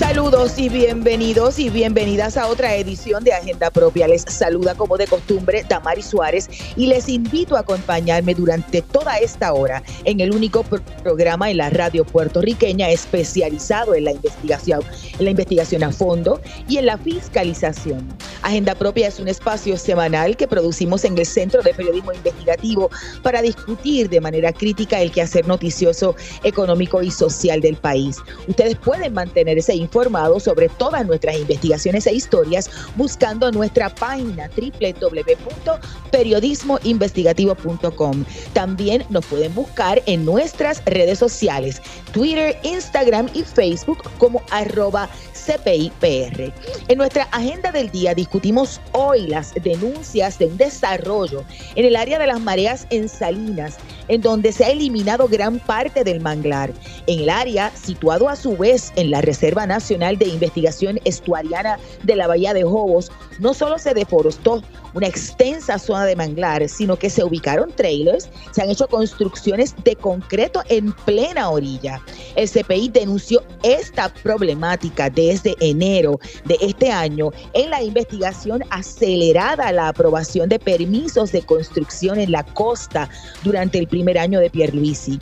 Saludos y bienvenidos y bienvenidas a otra edición de Agenda Propia. Les saluda como de costumbre Damari Suárez y les invito a acompañarme durante toda esta hora en el único programa en la radio puertorriqueña especializado en la investigación, en la investigación a fondo y en la fiscalización. Agenda Propia es un espacio semanal que producimos en el Centro de Periodismo Investigativo para discutir de manera crítica el quehacer noticioso, económico y social del país. Ustedes pueden mantener ese informados sobre todas nuestras investigaciones e historias buscando nuestra página www.periodismoinvestigativo.com. También nos pueden buscar en nuestras redes sociales, Twitter, Instagram y Facebook como arroba CPIPR. En nuestra agenda del día discutimos hoy las denuncias de un desarrollo en el área de las mareas en Salinas, en donde se ha eliminado gran parte del manglar. En el área, situado a su vez en la Reserva Nacional de Investigación Estuariana de la Bahía de Jobos, no solo se deforestó una extensa zona de manglar, sino que se ubicaron trailers, se han hecho construcciones de concreto en plena orilla. El CPI denunció esta problemática desde enero de este año en la investigación acelerada la aprobación de permisos de construcción en la costa durante el primer año de Pierluisi.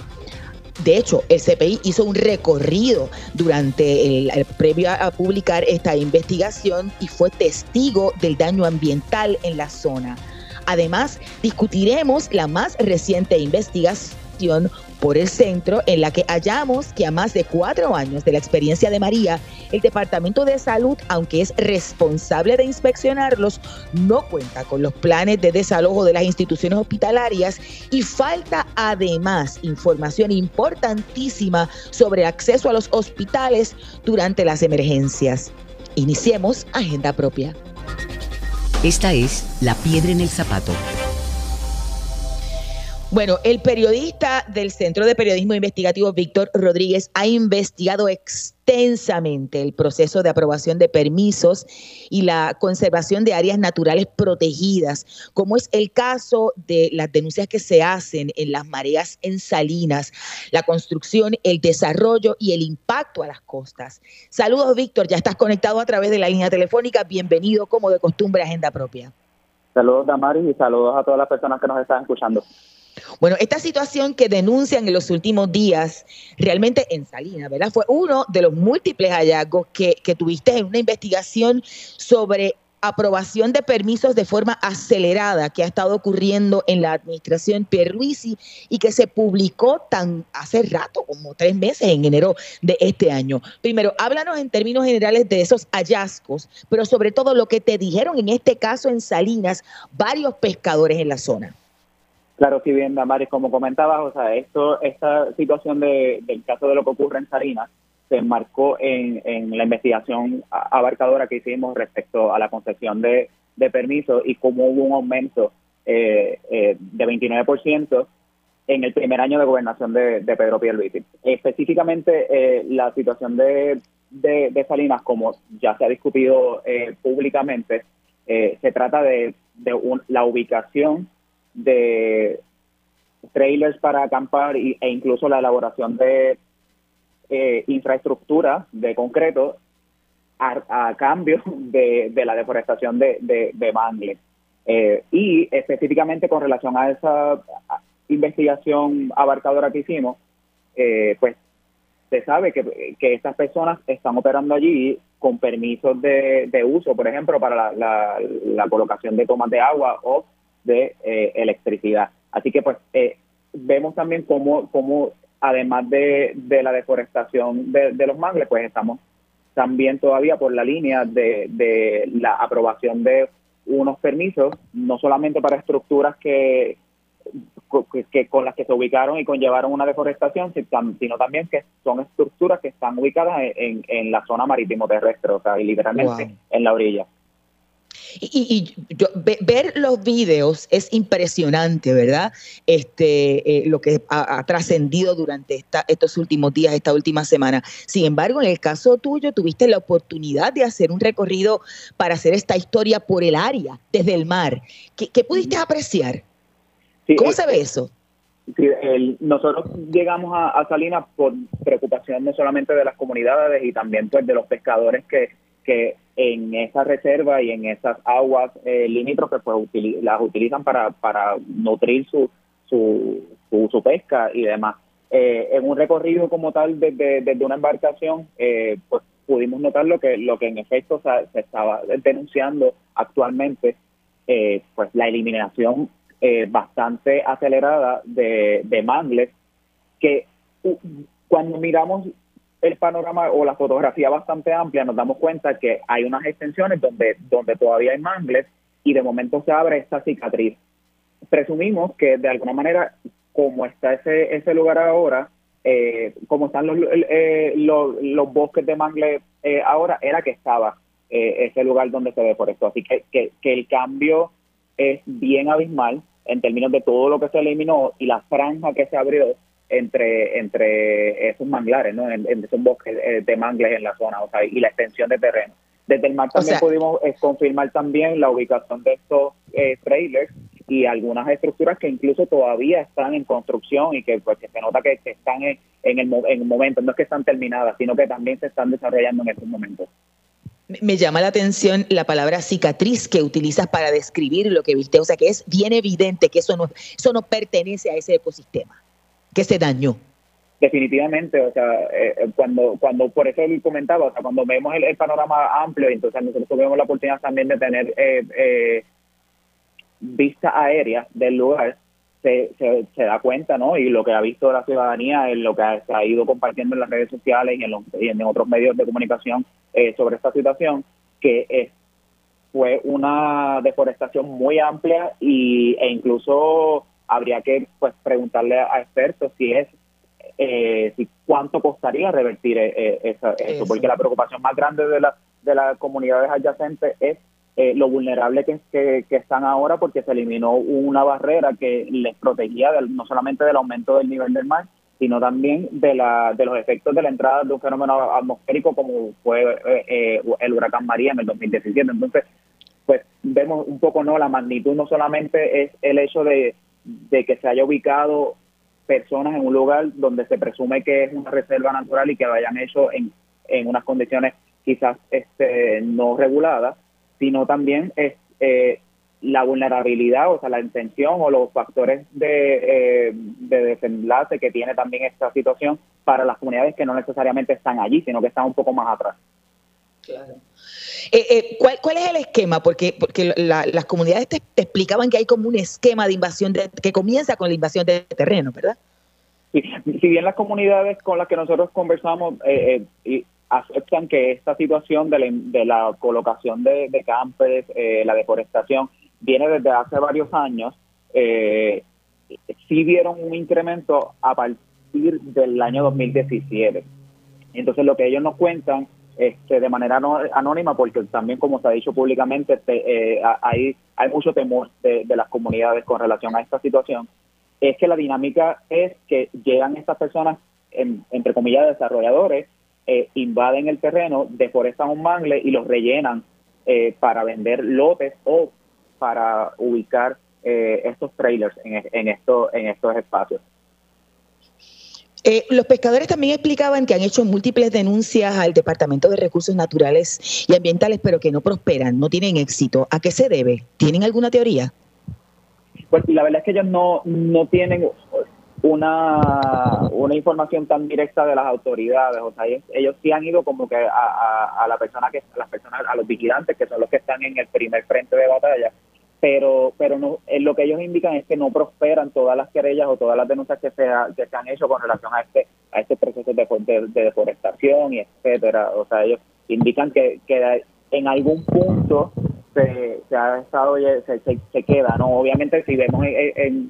De hecho, el CPI hizo un recorrido durante el, previo a, publicar esta investigación y fue testigo del daño ambiental en la zona. Además, discutiremos la más reciente investigación por el centro en la que hallamos que a más de cuatro años de la experiencia de María, el Departamento de Salud, aunque es responsable de inspeccionarlos, no cuenta con los planes de desalojo de las instituciones hospitalarias y falta además información importantísima sobre acceso a los hospitales durante las emergencias. Iniciemos agenda propia. Esta es La Piedra en el Zapato bueno, el periodista del Centro de Periodismo Investigativo, Víctor Rodríguez, ha investigado extensamente el proceso de aprobación de permisos y la conservación de áreas naturales protegidas, como es el caso de las denuncias que se hacen en las mareas en Salinas, la construcción, el desarrollo y el impacto a las costas. Saludos, Víctor, ya estás conectado a través de la línea telefónica. Bienvenido, como de costumbre, Agenda Propia. Saludos, Damaris, y saludos a todas las personas que nos están escuchando. Bueno, esta situación que denuncian en los últimos días, realmente en Salinas, ¿verdad? Fue uno de los múltiples hallazgos que, tuviste en una investigación sobre aprobación de permisos de forma acelerada que ha estado ocurriendo en la administración Pierluisi y que se publicó tan hace rato, como tres meses, en enero de este año. Primero, háblanos en términos generales de esos hallazgos, pero sobre todo lo que te dijeron en este caso en Salinas varios pescadores en la zona. Claro, sí, bien, Damaris, como comentabas, o sea, esto, esta situación de, del caso de lo que ocurre en Salinas se enmarcó en, en la investigación abarcadora que hicimos respecto a la concesión de, de permisos y cómo hubo un aumento eh, eh, de 29% en el primer año de gobernación de, de Pedro Pierluisi. Específicamente, eh, la situación de, de, Salinas, como ya se ha discutido eh, públicamente, se trata de, de la ubicación de trailers para acampar e incluso la elaboración de eh, infraestructura de concreto a, cambio de, la deforestación de, de, mangles. Eh, y específicamente con relación a esa investigación abarcadora que hicimos, eh, pues se sabe que, que estas personas están operando allí con permisos de, uso, por ejemplo, para la, la colocación de tomas de agua o de eh, electricidad. Así que pues eh, vemos también cómo, cómo además de, de la deforestación de, los mangles, pues estamos también todavía por la línea de, de la aprobación de unos permisos, no solamente para estructuras que, que, con las que se ubicaron y conllevaron una deforestación, sino también que son estructuras que están ubicadas en, en la zona marítimo terrestre, o sea, y literalmente en la orilla. Y, ver los videos es impresionante, ¿verdad? Este, eh, lo que ha, trascendido durante estos últimos días, esta última semana. Sin embargo, en el caso tuyo, tuviste la oportunidad de hacer un recorrido para hacer esta historia por el área, desde el mar. ¿Qué, pudiste apreciar? ¿Cómo se ve eso? nosotros llegamos a, Salinas por preocupación no solamente de las comunidades y también pues de los pescadores que, que en esa reserva y en esas aguas eh, limítrofes pues las utilizan para, para nutrir su, su, su, pesca y demás. Eh, en un recorrido como tal desde, desde una embarcación, eh, pues pudimos notar lo que, lo que en efecto se, estaba denunciando actualmente, eh, pues la eliminación bastante acelerada de, de mangles, que cuando miramos el panorama o la fotografía bastante amplia, nos damos cuenta que hay unas extensiones donde, donde todavía hay mangles y de momento se abre esta cicatriz. Presumimos que de alguna manera, como está ese, ese lugar ahora, eh, como están los, eh, los, bosques de mangles ahora, era que estaba ese lugar donde se ve por esto. Así que, que, que el cambio es bien abismal en términos de todo lo que se eliminó y la franja que se abrió entre entre esos manglares, ¿no? En, esos bosques eh, de mangles en la zona, o sea, y la extensión de terreno. Desde el mar también pudimos eh, confirmar también la ubicación de estos eh, trailers y algunas estructuras que incluso todavía están en construcción y que, pues, se nota que, están en, en, el, en el momento, no es que están terminadas, sino que también se están desarrollando en estos momentos. Me llama la atención la palabra cicatriz que utilizas para describir lo que viste, o sea que es bien evidente que eso no, eso no pertenece a ese ecosistema, que se dañó. Definitivamente, o sea, eh, eh, cuando, cuando por eso él comentaba, o sea, cuando vemos el, panorama amplio, entonces nosotros tuvimos la oportunidad también de tener eh, vista aérea del lugar, se, se, da cuenta, ¿no? Y lo que ha visto la ciudadanía, en lo que ha, se ha ido compartiendo en las redes sociales y en, los, y en otros medios de comunicación eh, sobre esta situación, que fue una deforestación muy amplia y, e incluso habría que pues preguntarle a expertos si es eh, si cuánto costaría revertir eh, eso, porque la preocupación más grande de, la, de las comunidades adyacentes es eh, lo vulnerable que, que, están ahora porque se eliminó una barrera que les protegía no solamente del aumento del nivel del mar, sino también de, la, de los efectos de la entrada de un fenómeno atmosférico como fue eh, eh, el huracán María en el 2017. Entonces, pues vemos un poco no la magnitud no solamente es el hecho de, de que se haya ubicado personas en un lugar donde se presume que es una reserva natural y que lo hayan hecho en, en unas condiciones quizás este, no reguladas, sino también es eh, la vulnerabilidad, o sea, la intención o los factores de, eh, de desenlace que tiene también esta situación para las comunidades que no necesariamente están allí, sino que están un poco más atrás. Claro. Eh, ¿cuál, ¿Cuál es el esquema? Porque, porque las comunidades te, explicaban que hay como un esquema de invasión de, que comienza con la invasión de terreno, ¿verdad? Sí, si bien las comunidades con las que nosotros conversamos eh, eh, aceptan que esta situación de la, colocación de, de campes, eh, la deforestación, viene desde hace varios años. Eh, sí vieron un incremento a partir del año 2017. Entonces lo que ellos nos cuentan este, de manera anónima, porque también como se ha dicho públicamente, eh, hay, hay mucho temor de, las comunidades con relación a esta situación, es que la dinámica es que llegan estas personas, entre comillas, desarrolladores, eh, invaden el terreno, deforestan un mangle y los rellenan eh, para vender lotes o para ubicar eh, estos trailers en, en, en estos espacios. Los pescadores también explicaban que han hecho múltiples denuncias al Departamento de Recursos Naturales y Ambientales, pero que no prosperan, no tienen éxito. ¿A qué se debe? ¿Tienen alguna teoría? Pues la verdad es que ellos no, no tienen, una, una información tan directa de las autoridades. O sea, ellos, sí han ido como que a, a, la persona que, a las personas, a los vigilantes, que son los que están en el primer frente de batalla, pero pero no eh, lo que ellos indican es que no prosperan todas las querellas o todas las denuncias que se, que se han hecho con relación a este a este proceso de, de, deforestación y etcétera. O sea ellos indican que, que en algún punto se, se ha estado se, se, se queda no obviamente si vemos en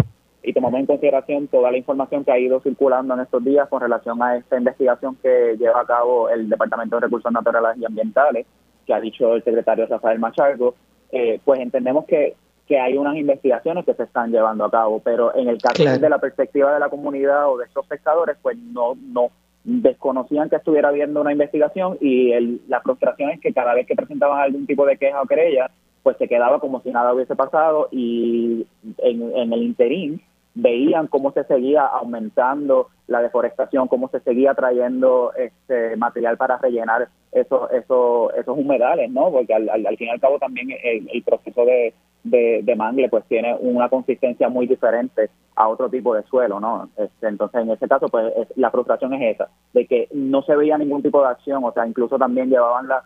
y tomamos en consideración toda la información que ha ido circulando en estos días con relación a esta investigación que lleva a cabo el Departamento de Recursos Naturales y Ambientales, que ha dicho el secretario Rafael Machargo, eh, pues entendemos que, que hay unas investigaciones que se están llevando a cabo, pero en el caso de la perspectiva de la comunidad o de estos pescadores, pues no, no desconocían que estuviera habiendo una investigación y el, la frustración es que cada vez que presentaban algún tipo de queja o querella, pues se quedaba como si nada hubiese pasado y en, en el interín veían cómo se seguía aumentando la deforestación, cómo se seguía trayendo este material para rellenar esos esos esos humedales, ¿no? Porque al, al, fin y al cabo también el, proceso de, de, mangle pues tiene una consistencia muy diferente a otro tipo de suelo, ¿no? Este, entonces en ese caso pues la frustración es esa, de que no se veía ningún tipo de acción, o sea, incluso también llevaban la,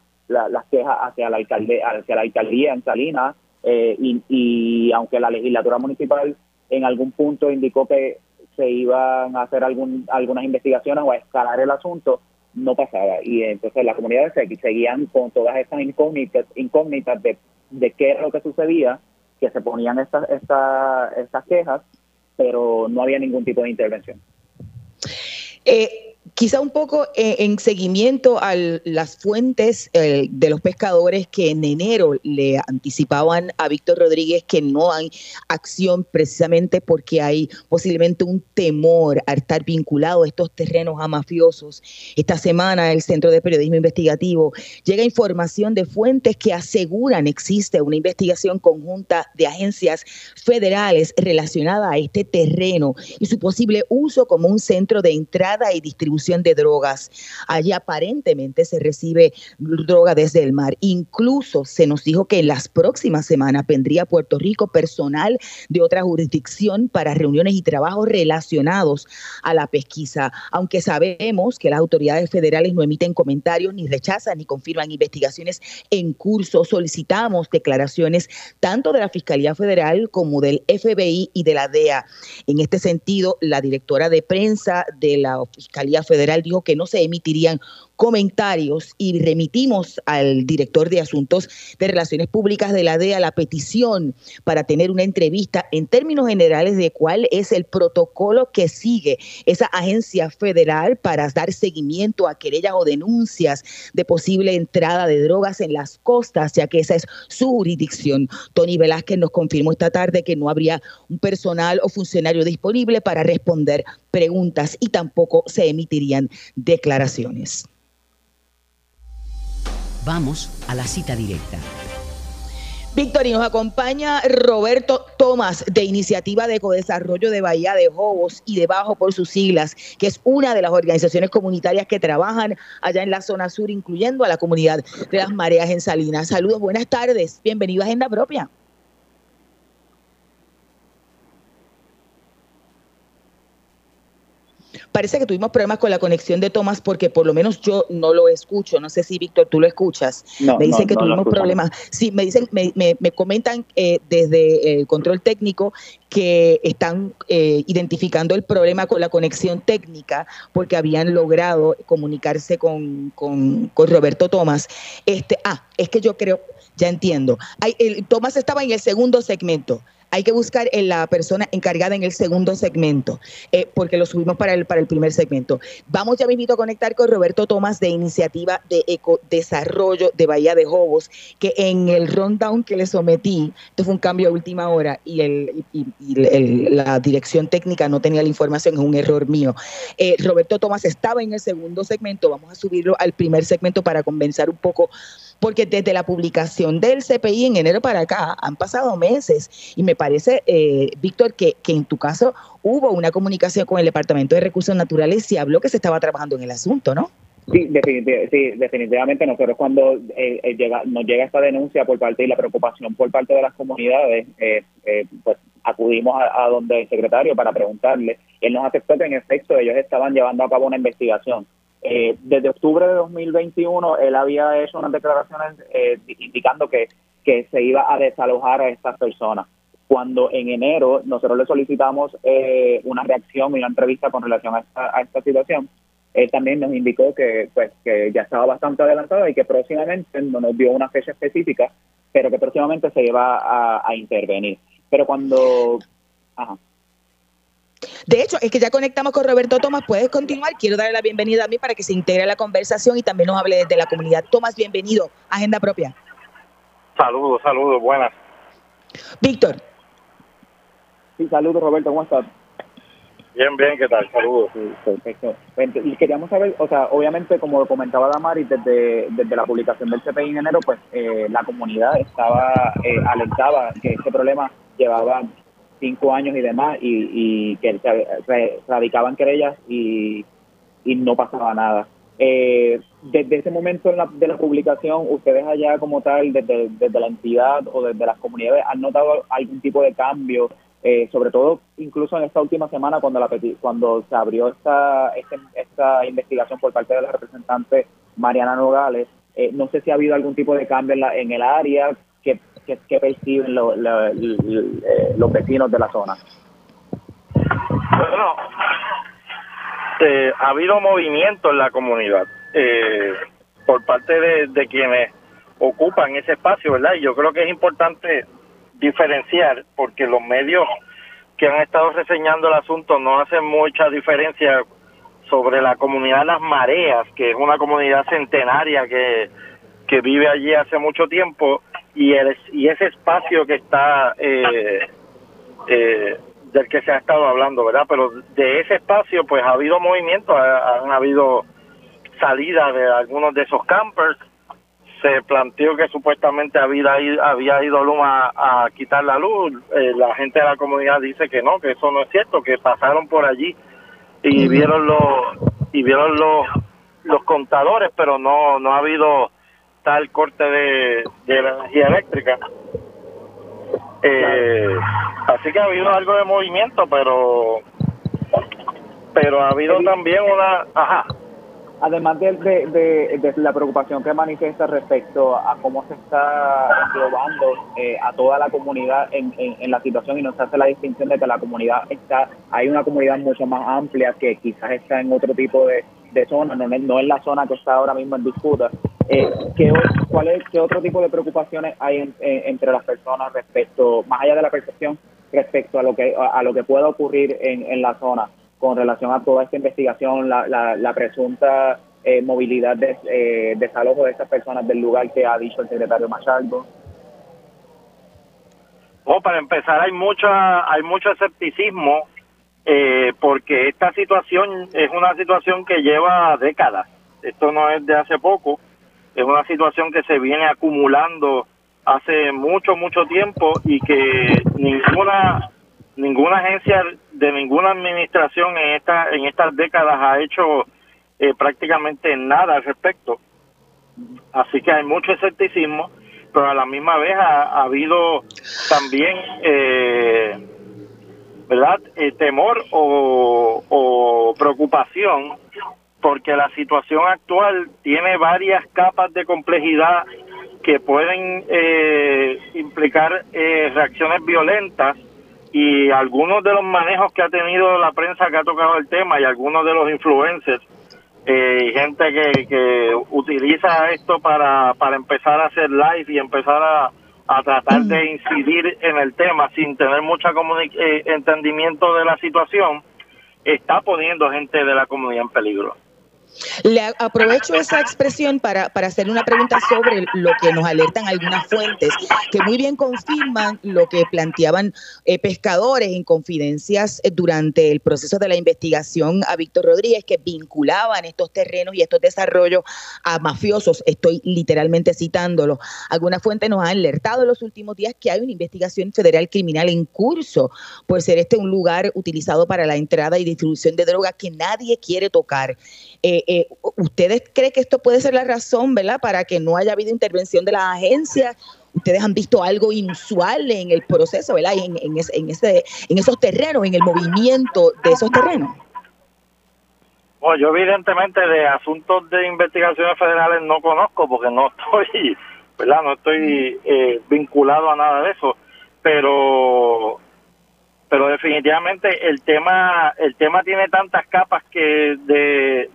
las quejas hacia la alcaldía, hacia la alcaldía en Salinas eh, y aunque la legislatura municipal en algún punto indicó que se iban a hacer algún, algunas investigaciones o a escalar el asunto, no pasaba. Y entonces las comunidades seguían con todas estas incógnitas, incógnitas de, de qué es lo que sucedía, que se ponían estas, estas, estas quejas, pero no había ningún tipo de intervención. Eh, quizá un poco eh, en seguimiento a las fuentes eh, de los pescadores que en enero le anticipaban a Víctor Rodríguez que no hay acción precisamente porque hay posiblemente un temor a estar vinculado a estos terrenos a mafiosos. Esta semana el Centro de Periodismo Investigativo llega información de fuentes que aseguran existe una investigación conjunta de agencias federales relacionada a este terreno y su posible uso como un centro de entrada y distribución de drogas. Allí aparentemente se recibe droga desde el mar. Incluso se nos dijo que en las próximas semanas vendría a Puerto Rico personal de otra jurisdicción para reuniones y trabajos relacionados a la pesquisa. Aunque sabemos que las autoridades federales no emiten comentarios, ni rechazan, ni confirman investigaciones en curso, solicitamos declaraciones tanto de la Fiscalía Federal como del FBI y de la DEA. En este sentido, la directora de prensa de la Fiscalía Federal dijo que no se emitirían comentarios y remitimos al director de Asuntos de Relaciones Públicas de la DEA la petición para tener una entrevista en términos generales de cuál es el protocolo que sigue esa agencia federal para dar seguimiento a querellas o denuncias de posible entrada de drogas en las costas, ya que esa es su jurisdicción. Tony Velázquez nos confirmó esta tarde que no habría un personal o funcionario disponible para responder preguntas y tampoco se emitirían declaraciones. Vamos a la cita directa. Víctor, y nos acompaña Roberto Tomás de Iniciativa de Ecodesarrollo de Bahía de Jobos y debajo por sus siglas, que es una de las organizaciones comunitarias que trabajan allá en la zona sur, incluyendo a la comunidad de las mareas en Salinas. Saludos, buenas tardes, bienvenido a Agenda Propia. Parece que tuvimos problemas con la conexión de Tomás porque por lo menos yo no lo escucho. No sé si, Víctor, tú lo escuchas. me dicen que tuvimos problemas. Sí, me dicen, me, me, comentan eh, desde el control técnico que están eh, identificando el problema con la conexión técnica porque habían logrado comunicarse con, con, con Roberto Tomás. Este, ah, es que yo creo, ya entiendo. Hay, el, Tomás estaba en el segundo segmento hay que buscar la persona encargada en el segundo segmento, eh, porque lo subimos para el, para el primer segmento. Vamos ya mismo a conectar con Roberto Tomás de Iniciativa de Ecodesarrollo de Bahía de Jobos, que en el rundown que le sometí, esto fue un cambio a última hora y, el, la dirección técnica no tenía la información, es un error mío. Eh, Roberto Tomás estaba en el segundo segmento, vamos a subirlo al primer segmento para convencer un poco porque desde la publicación del CPI en enero para acá han pasado meses y me parece, eh, Víctor, que, que en tu caso hubo una comunicación con el Departamento de Recursos Naturales y habló que se estaba trabajando en el asunto, ¿no? Sí, sí definitivamente nosotros cuando eh, eh, llega, nos llega esta denuncia por parte y la preocupación por parte de las comunidades, eh, pues acudimos a, donde el secretario para preguntarle. Él nos aceptó que en efecto ellos estaban llevando a cabo una investigación eh, desde octubre de 2021 él había hecho unas declaraciones eh, indicando que, que se iba a desalojar a estas personas. Cuando en enero nosotros le solicitamos eh, una reacción y una entrevista con relación a esta, a esta situación, él también nos indicó que pues que ya estaba bastante adelantado y que próximamente no nos dio una fecha específica, pero que próximamente se iba a, a intervenir. Pero cuando... Ajá. De hecho, es que ya conectamos con Roberto Tomás. Puedes continuar. Quiero darle la bienvenida a mí para que se integre a la conversación y también nos hable desde la comunidad. Tomás, bienvenido. Agenda propia. Saludos, saludos, buenas. Víctor. Sí, saludos Roberto, ¿cómo estás? Bien, bien, ¿qué tal? Saludos. perfecto. Y queríamos saber, o sea, obviamente, como comentaba Damari, desde, desde la publicación del CPI en enero, pues eh, la comunidad estaba, eh, alentaba que este problema llevaba cinco años y demás, y, y que se radicaban querellas y, no pasaba nada. Eh, desde ese momento de la publicación, ustedes allá como tal, desde, desde la entidad o desde las comunidades, ¿han notado algún tipo de cambio? Eh, sobre todo incluso en esta última semana cuando la cuando se abrió esta, este, esta, investigación por parte de la representante Mariana Nogales, eh, no sé si ha habido algún tipo de cambio en, la, en el área que, perciben los vecinos de la zona. Bueno, eh, ha habido movimiento en la comunidad eh, por parte de, quienes ocupan ese espacio, ¿verdad? Y yo creo que es importante diferenciar porque los medios que han estado reseñando el asunto no hacen mucha diferencia sobre la comunidad Las Mareas, que es una comunidad centenaria que, que vive allí hace mucho tiempo y, el, y ese espacio que está eh, eh, del que se ha estado hablando, ¿verdad? Pero de ese espacio, pues ha habido movimiento, han habido salidas de algunos de esos campers. Se planteó que supuestamente había ido, había ido Luma a, quitar la luz. Eh, la gente de la comunidad dice que no, que eso no es cierto, que pasaron por allí y vieron los y vieron los los contadores, pero no no ha habido tal corte de, de la energía eléctrica. Eh, así que ha habido algo de movimiento, pero pero ha habido también una... Ajá. Además de, de, la preocupación que manifiesta respecto a cómo se está englobando eh, a toda la comunidad en, en, la situación y nos hace la distinción de que la comunidad está, hay una comunidad mucho más amplia que quizás está en otro tipo de, de zona, no, no es la zona que está ahora mismo en disputa, eh, ¿qué, cuál ¿Qué otro tipo de preocupaciones hay entre las personas respecto, más allá de la percepción, respecto a lo que a, lo que pueda ocurrir en, en la zona con relación a toda esta investigación, la, la, presunta eh, movilidad de eh, desalojo de estas personas del lugar que ha dicho el secretario Machaldo? Oh, para empezar, hay mucha, hay mucho escepticismo eh, porque esta situación es una situación que lleva décadas. Esto no es de hace poco es una situación que se viene acumulando hace mucho, mucho tiempo y que ninguna ninguna agencia de ninguna administración en esta en estas décadas ha hecho eh, prácticamente nada al respecto. Así que hay mucho escepticismo, pero a la misma vez ha, habido también, eh, ¿verdad?, eh, temor o, preocupación porque la situación actual tiene varias capas de complejidad que pueden eh, implicar eh, reacciones violentas y algunos de los manejos que ha tenido la prensa que ha tocado el tema y algunos de los influencers eh, y gente que, que utiliza esto para, para empezar a hacer live y empezar a, a tratar de incidir en el tema sin tener mucha entendimiento de la situación, está poniendo gente de la comunidad en peligro. Le aprovecho esa expresión para, para hacer una pregunta sobre lo que nos alertan algunas fuentes, que muy bien confirman lo que planteaban eh, pescadores en confidencias eh, durante el proceso de la investigación a Víctor Rodríguez, que vinculaban estos terrenos y estos desarrollos a mafiosos. Estoy literalmente citándolo. Algunas fuentes nos han alertado en los últimos días que hay una investigación federal criminal en curso por ser este un lugar utilizado para la entrada y distribución de drogas que nadie quiere tocar. Eh, eh, ¿Ustedes creen que esto puede ser la razón, verdad, para que no haya habido intervención de las agencias? ¿Ustedes han visto algo inusual en el proceso, verdad, en, en, ese, en, esos terrenos, en el movimiento de esos terrenos? Bueno, yo evidentemente de asuntos de investigaciones federales no conozco porque no estoy, ¿verdad? No estoy eh, vinculado a nada de eso, pero definitivamente el tema el tema tiene tantas capas que de,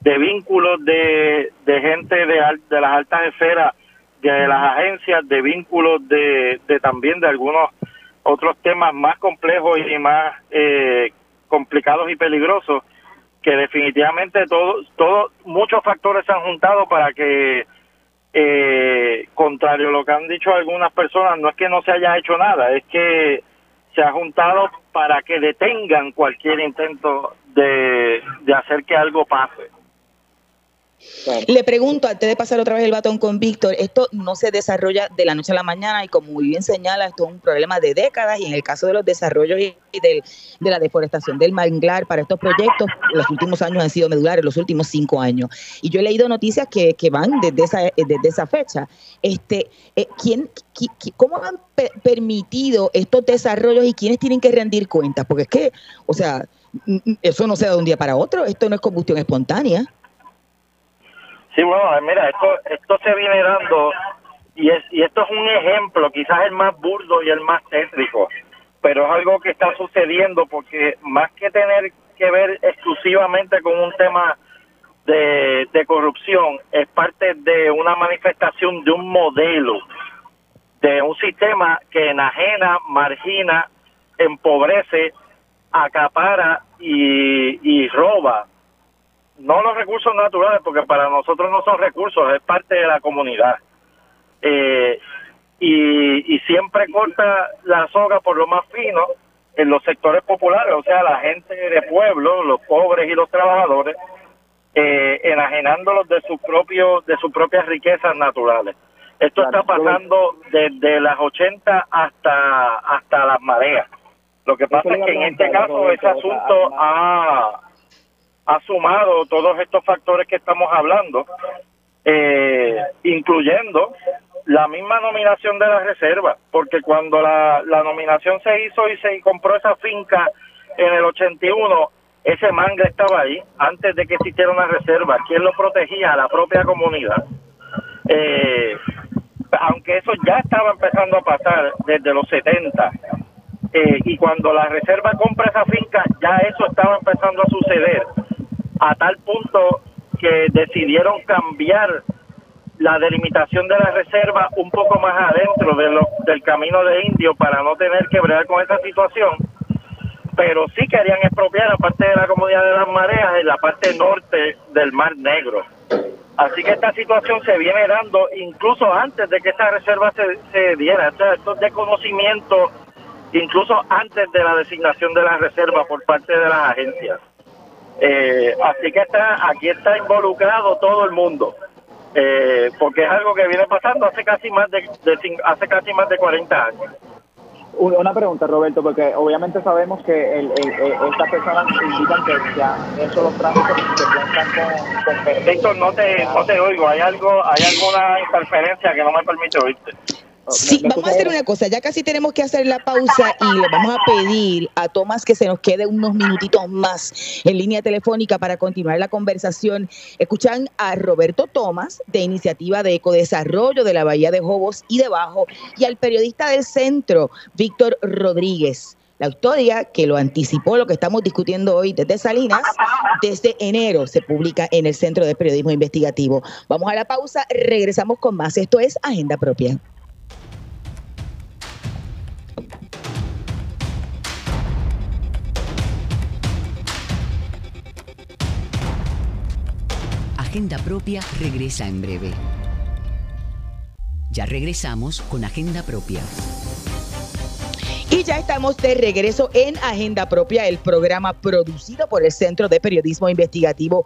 de, vínculos de, de gente de, de las altas esferas de las agencias de vínculos de, de también de algunos otros temas más complejos y más eh, complicados y peligrosos que definitivamente todos todos muchos factores se han juntado para que eh, contrario a lo que han dicho algunas personas, no es que no se haya hecho nada, es que se ha juntado para que detengan cualquier intento de, de hacer que algo pase. Le pregunto, antes de pasar otra vez el batón con Víctor, esto no se desarrolla de la noche a la mañana y como muy bien señala, esto es un problema de décadas y en el caso de los desarrollos y de la deforestación del manglar para estos proyectos, los últimos años han sido medulares, los últimos cinco años. Y yo he leído noticias que, van desde esa, desde esa fecha. Este, eh, ¿quién, ¿Cómo han permitido estos desarrollos y quiénes tienen que rendir cuentas? Porque es que, o sea, eso no se da de un día para otro, esto no es combustión espontánea. Sí, bueno, mira, esto, esto se viene dando y, es, y esto es un ejemplo, quizás el más burdo y el más tétrico, pero es algo que está sucediendo porque más que tener que ver exclusivamente con un tema de, de corrupción, es parte de una manifestación de un modelo, de un sistema que enajena, margina, empobrece, acapara y, y roba no los recursos naturales, porque para nosotros no son recursos, es parte de la comunidad. Eh, y, y siempre corta la soga por lo más fino en los sectores populares, o sea, la gente de pueblo, los pobres y los trabajadores, eh, enajenándolos de sus propios, de sus propias riquezas naturales. Esto está pasando desde las 80 hasta hasta las mareas. Lo que pasa es que en este caso ese asunto ha ha sumado todos estos factores que estamos hablando, eh, incluyendo la misma nominación de la reserva, porque cuando la, la nominación se hizo y se compró esa finca en el 81, ese manga estaba ahí antes de que existiera una reserva. ¿Quién lo protegía? La propia comunidad. Eh, aunque eso ya estaba empezando a pasar desde los 70, eh, y cuando la reserva compra esa finca, ya eso estaba empezando a suceder a tal punto que decidieron cambiar la delimitación de la reserva un poco más adentro del camino de indio para no tener que bregar con esa situación, pero sí querían expropiar aparte de la comunidad de las mareas en la parte norte del Mar Negro. Así que esta situación se viene dando incluso antes de que esta reserva se, se diera, o sea, esto es de conocimiento incluso antes de la designación de la reserva por parte de las agencias. Eh, así que está, aquí está involucrado todo el mundo, eh, porque es algo que viene pasando hace casi más de, hace casi más de 40 años. Una pregunta, Roberto, porque obviamente sabemos que el, estas personas indican que ya eso los trámites se cuentan con, con Víctor, no te, no te oigo, hay algo, hay alguna interferencia que no me permite oírte. Sí, vamos a hacer una cosa, ya casi tenemos que hacer la pausa y le vamos a pedir a Tomás que se nos quede unos minutitos más en línea telefónica para continuar la conversación. Escuchan a Roberto Tomás de Iniciativa de Ecodesarrollo de la Bahía de Jobos y debajo y al periodista del centro, Víctor Rodríguez. La historia que lo anticipó, lo que estamos discutiendo hoy desde Salinas, desde enero se publica en el Centro de Periodismo Investigativo. Vamos a la pausa, regresamos con más. Esto es Agenda Propia. Agenda Propia regresa en breve. Ya regresamos con Agenda Propia. Y ya estamos de regreso en Agenda Propia, el programa producido por el Centro de Periodismo Investigativo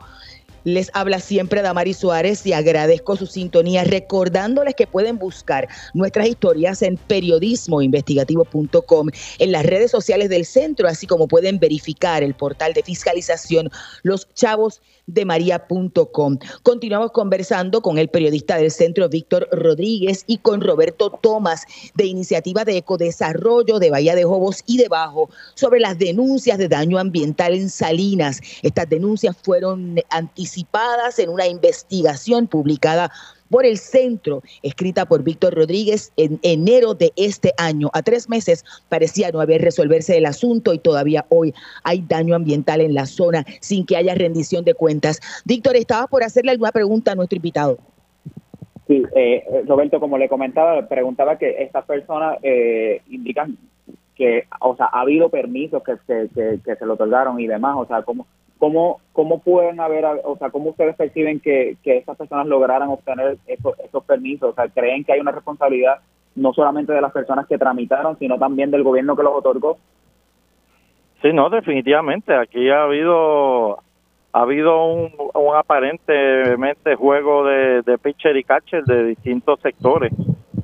les habla siempre Damari Suárez y agradezco su sintonía, recordándoles que pueden buscar nuestras historias en periodismoinvestigativo.com, en las redes sociales del centro, así como pueden verificar el portal de fiscalización Los Chavos de María.com. Continuamos conversando con el periodista del centro Víctor Rodríguez y con Roberto Tomás de Iniciativa de Ecodesarrollo de Bahía de Jobos y de Bajo sobre las denuncias de daño ambiental en Salinas. Estas denuncias fueron anticipadas en una investigación publicada por el centro, escrita por Víctor Rodríguez en enero de este año. A tres meses parecía no haber resolverse el asunto y todavía hoy hay daño ambiental en la zona sin que haya rendición de cuentas. Víctor, estaba por hacerle alguna pregunta a nuestro invitado. Sí, eh, Roberto, como le comentaba, preguntaba que estas personas eh, indican que, o sea, ha habido permisos que se, que, se le otorgaron y demás, o sea, ¿cómo, ¿cómo, cómo pueden haber, o sea, cómo ustedes perciben que, que estas personas lograran obtener esos, permisos? O sea, ¿creen que hay una responsabilidad no solamente de las personas que tramitaron, sino también del gobierno que los otorgó? Sí, no, definitivamente. Aquí ha habido ha habido un, aparentemente juego de, de pitcher y catcher de distintos sectores,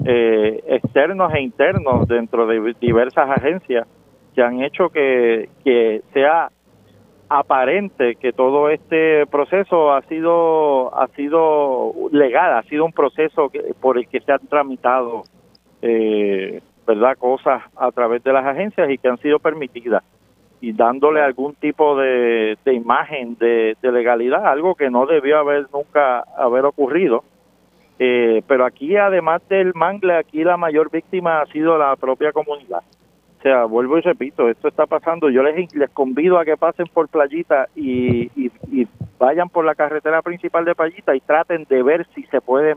eh, externos e internos dentro de diversas agencias que han hecho que, que sea aparente que todo este proceso ha sido ha sido legal, ha sido un proceso por el que se han tramitado eh, verdad cosas a través de las agencias y que han sido permitidas y dándole algún tipo de, de imagen de, legalidad, algo que no debió haber nunca haber ocurrido. Eh, pero aquí, además del mangle, aquí la mayor víctima ha sido la propia comunidad. O sea, vuelvo y repito, esto está pasando. Yo les, les convido a que pasen por Playita y, y, vayan por la carretera principal de Playita y traten de ver si se pueden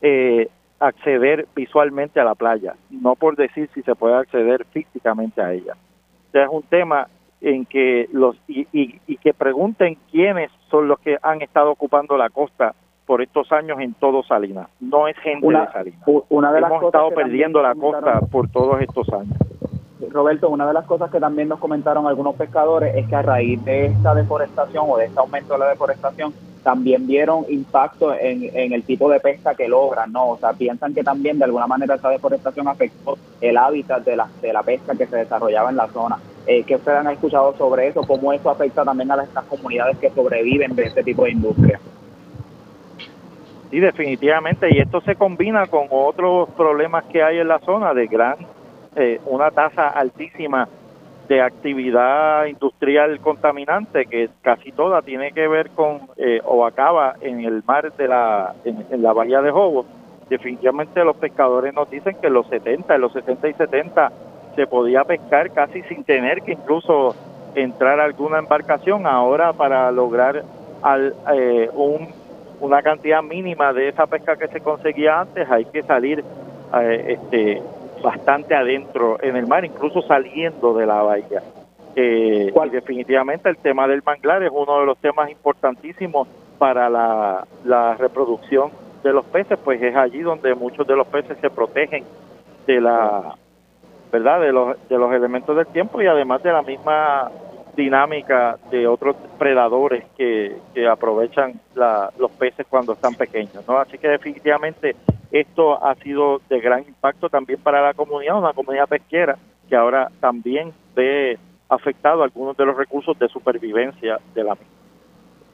eh, acceder visualmente a la playa, no por decir si se puede acceder físicamente a ella. O sea, es un tema en que los y, y, que pregunten quiénes son los que han estado ocupando la costa por estos años en todo Salinas. No es gente de Salinas. Una de Hemos estado perdiendo la costa por todos estos años. Roberto, una de las cosas que también nos comentaron algunos pescadores es que a raíz de esta deforestación o de este aumento de la deforestación, también vieron impacto en, en el tipo de pesca que logran, ¿no? O sea, piensan que también de alguna manera esa deforestación afectó el hábitat de la, de la pesca que se desarrollaba en la zona. Eh, ¿Qué ustedes han escuchado sobre eso? ¿Cómo eso afecta también a estas comunidades que sobreviven de este tipo de industria? Sí, definitivamente, y esto se combina con otros problemas que hay en la zona de gran eh, una tasa altísima de actividad industrial contaminante que casi toda tiene que ver con eh, o acaba en el mar de la en, la bahía de Jobos definitivamente los pescadores nos dicen que en los 70 en los 60 y 70 se podía pescar casi sin tener que incluso entrar a alguna embarcación. Ahora para lograr al, eh, un, una cantidad mínima de esa pesca que se conseguía antes hay que salir este bastante adentro en el mar, incluso saliendo de la bahía. Eh, y definitivamente el tema del manglar es uno de los temas importantísimos para la, la reproducción de los peces, pues es allí donde muchos de los peces se protegen de la verdad de los de los elementos del tiempo y además de la misma dinámica de otros predadores que, que aprovechan la, los peces cuando están pequeños no así que definitivamente esto ha sido de gran impacto también para la comunidad, una comunidad pesquera que ahora también ve afectado algunos de los recursos de supervivencia de la misma.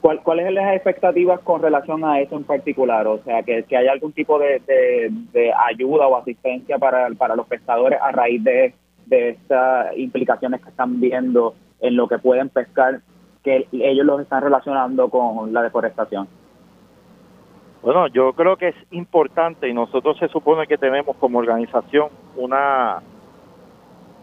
¿Cuál, ¿Cuáles son las expectativas con relación a eso en particular? O sea, que, que haya algún tipo de, de, ayuda o asistencia para, para los pescadores a raíz de, de estas implicaciones que están viendo en lo que pueden pescar, que ellos los están relacionando con la deforestación. Bueno, yo creo que es importante y nosotros se supone que tenemos como organización una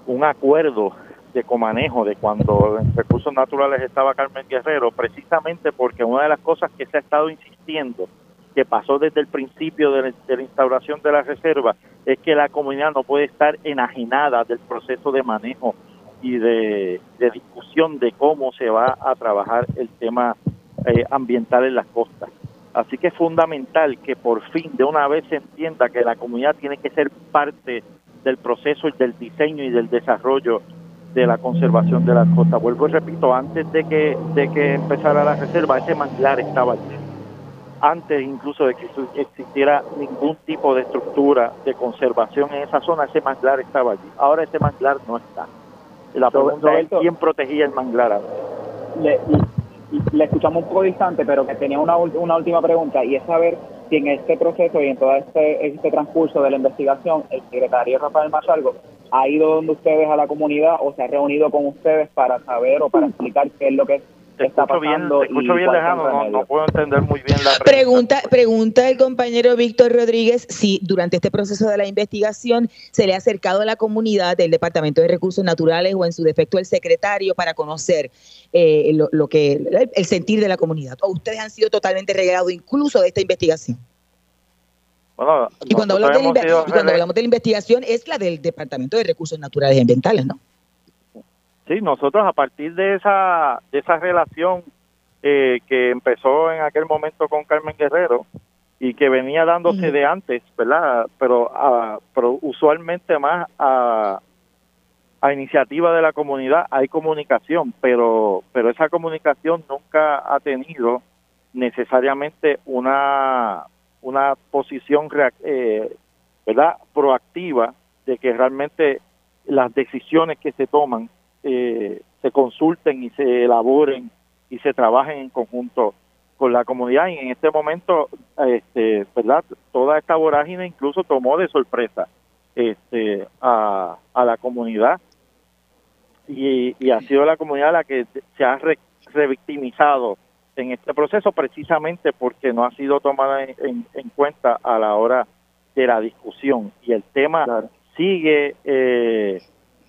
un acuerdo de comanejo de cuando en recursos naturales estaba Carmen Guerrero, precisamente porque una de las cosas que se ha estado insistiendo, que pasó desde el principio de la, instauración de la reserva, es que la comunidad no puede estar enajenada del proceso de manejo y de, discusión de cómo se va a trabajar el tema eh, ambiental en las costas. Así que es fundamental que por fin de una vez se entienda que la comunidad tiene que ser parte del proceso y del diseño y del desarrollo de la conservación de las costas. Vuelvo y repito, antes de que, de que empezara la reserva, ese manglar estaba allí. Antes incluso de que existiera ningún tipo de estructura de conservación en esa zona, ese manglar estaba allí. Ahora ese manglar no está. La pregunta es quién protegía el manglar le escuchamos un poco distante, pero que tenía una, una última pregunta y es saber si en este proceso y en todo este, este transcurso de la investigación el secretario Rafael Machalgo ha ido donde ustedes a la comunidad o se ha reunido con ustedes para saber o para explicar qué es lo que te escucho bien, escucho bien lejano, no, puedo entender muy bien la pregunta. Pregunta, el compañero Víctor Rodríguez si durante este proceso de la investigación se le ha acercado a la comunidad del Departamento de Recursos Naturales o en su defecto el secretario para conocer eh, lo, que el sentir de la comunidad. O ustedes han sido totalmente regalados incluso de esta investigación. Bueno, y cuando, hablamos de, y cuando hablamos de la investigación es la del Departamento de Recursos Naturales y Ambientales, ¿no? Sí, nosotros a partir de esa, de esa relación eh, que empezó en aquel momento con Carmen Guerrero y que venía dándose de antes, ¿verdad? Pero, a, pero usualmente más a, a iniciativa de la comunidad hay comunicación, pero, pero esa comunicación nunca ha tenido necesariamente una, una posición eh, ¿verdad? proactiva de que realmente las decisiones que se toman eh, se consulten y se elaboren y se trabajen en conjunto con la comunidad. Y en este momento este verdad toda esta vorágine incluso tomó de sorpresa este a, a la comunidad. Y, y ha sido la comunidad la que se ha revictimizado en este proceso precisamente porque no ha sido tomada en, en, cuenta a la hora de la discusión. Y el tema sigue eh,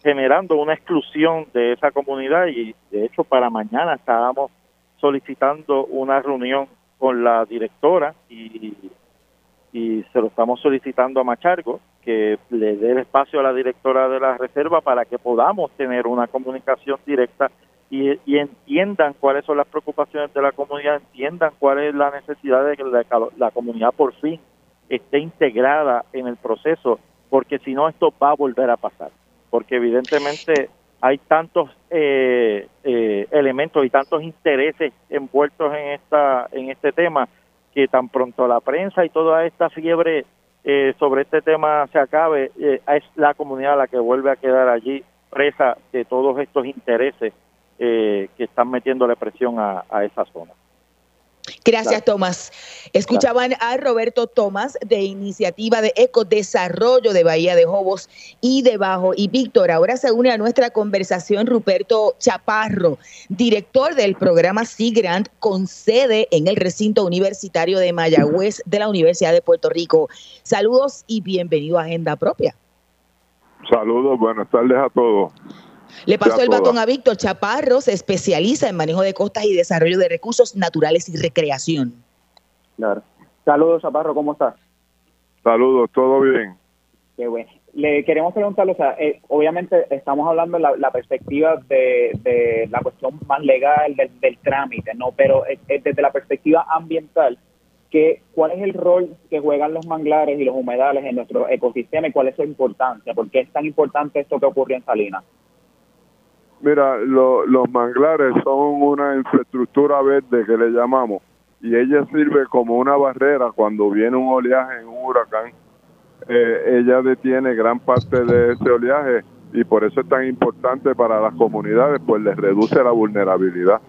generando una exclusión de esa comunidad y de hecho para mañana estábamos solicitando una reunión con la directora y, y se lo estamos solicitando a Machargo que le dé el espacio a la directora de la reserva para que podamos tener una comunicación directa y, entiendan cuáles son las preocupaciones de la comunidad, entiendan cuál es la necesidad de que la, comunidad por fin esté integrada en el proceso, porque si no esto va a volver a pasar, porque evidentemente hay tantos eh, eh, elementos y tantos intereses envueltos en esta en este tema que tan pronto la prensa y toda esta fiebre eh, sobre este tema se acabe es la comunidad la que vuelve a quedar allí presa de todos estos intereses eh, que están metiéndole presión a, esa zona. Gracias, Tomás. Escuchaban a Roberto Tomás de Iniciativa de Ecodesarrollo de Bahía de Jobos y debajo. Y Víctor, ahora se une a nuestra conversación Ruperto Chaparro, director del programa Sea Grant con sede en el recinto universitario de Mayagüez de la Universidad de Puerto Rico. Saludos y bienvenido a Agenda Propia. Saludos, buenas tardes a todos. Le paso el batón a Víctor Chaparro, se especializa en manejo de costas y desarrollo de recursos naturales y recreación. Claro. Saludos, Chaparro, ¿cómo estás? Saludos, todo bien. Qué bueno. Le queremos preguntarle, o sea, eh, obviamente estamos hablando de la, perspectiva de, la cuestión más legal del, trámite, ¿no? Pero desde la perspectiva ambiental, que, ¿cuál es el rol que juegan los manglares y los humedales en nuestro ecosistema y cuál es su importancia? ¿Por qué es tan importante esto que ocurrió en Salinas? Mira, los manglares son una infraestructura verde que le llamamos y ella sirve como una barrera cuando viene un oleaje en un huracán. Eh, ella detiene gran parte de ese oleaje y por eso es tan importante para las comunidades, pues les reduce la vulnerabilidad.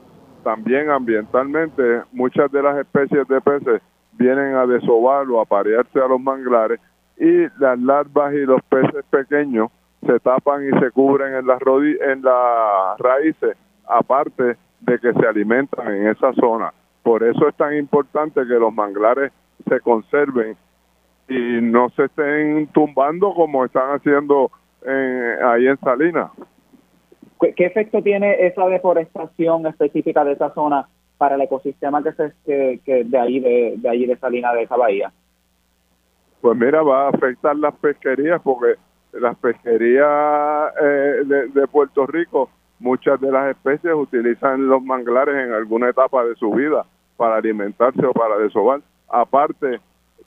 También ambientalmente, muchas de las especies de peces vienen a desovar o a parearse a los manglares y las larvas y los peces pequeños se tapan y se cubren en las, en las raíces, aparte de que se alimentan en esa zona. Por eso es tan importante que los manglares se conserven y no se estén tumbando como están haciendo ahí en Salinas. ¿Qué efecto tiene esa deforestación específica de esa zona para el ecosistema que, se, que, de ahí de, de ahí de Salinas de esa bahía? Pues mira, va a afectar las pesquerías porque las pesquerías eh, de, Puerto Rico, muchas de las especies utilizan los manglares en alguna etapa de su vida para alimentarse o para desovar. Aparte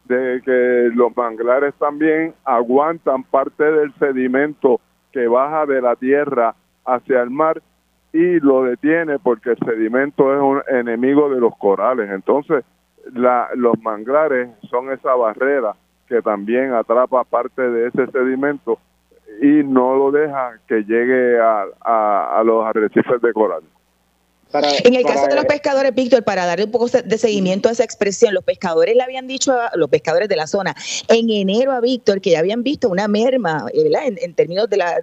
de que los manglares también aguantan parte del sedimento que baja de la tierra hacia el mar y lo detiene porque el sedimento es un enemigo de los corales. Entonces, la, los manglares son esa barrera que también atrapa parte de ese sedimento y no lo deja que llegue a, los arrecifes de coral. en el caso de los pescadores, Víctor, para darle un poco de seguimiento a esa expresión, los pescadores le habían dicho a los pescadores de la zona en enero a Víctor que ya habían visto una merma eh, En, términos de la,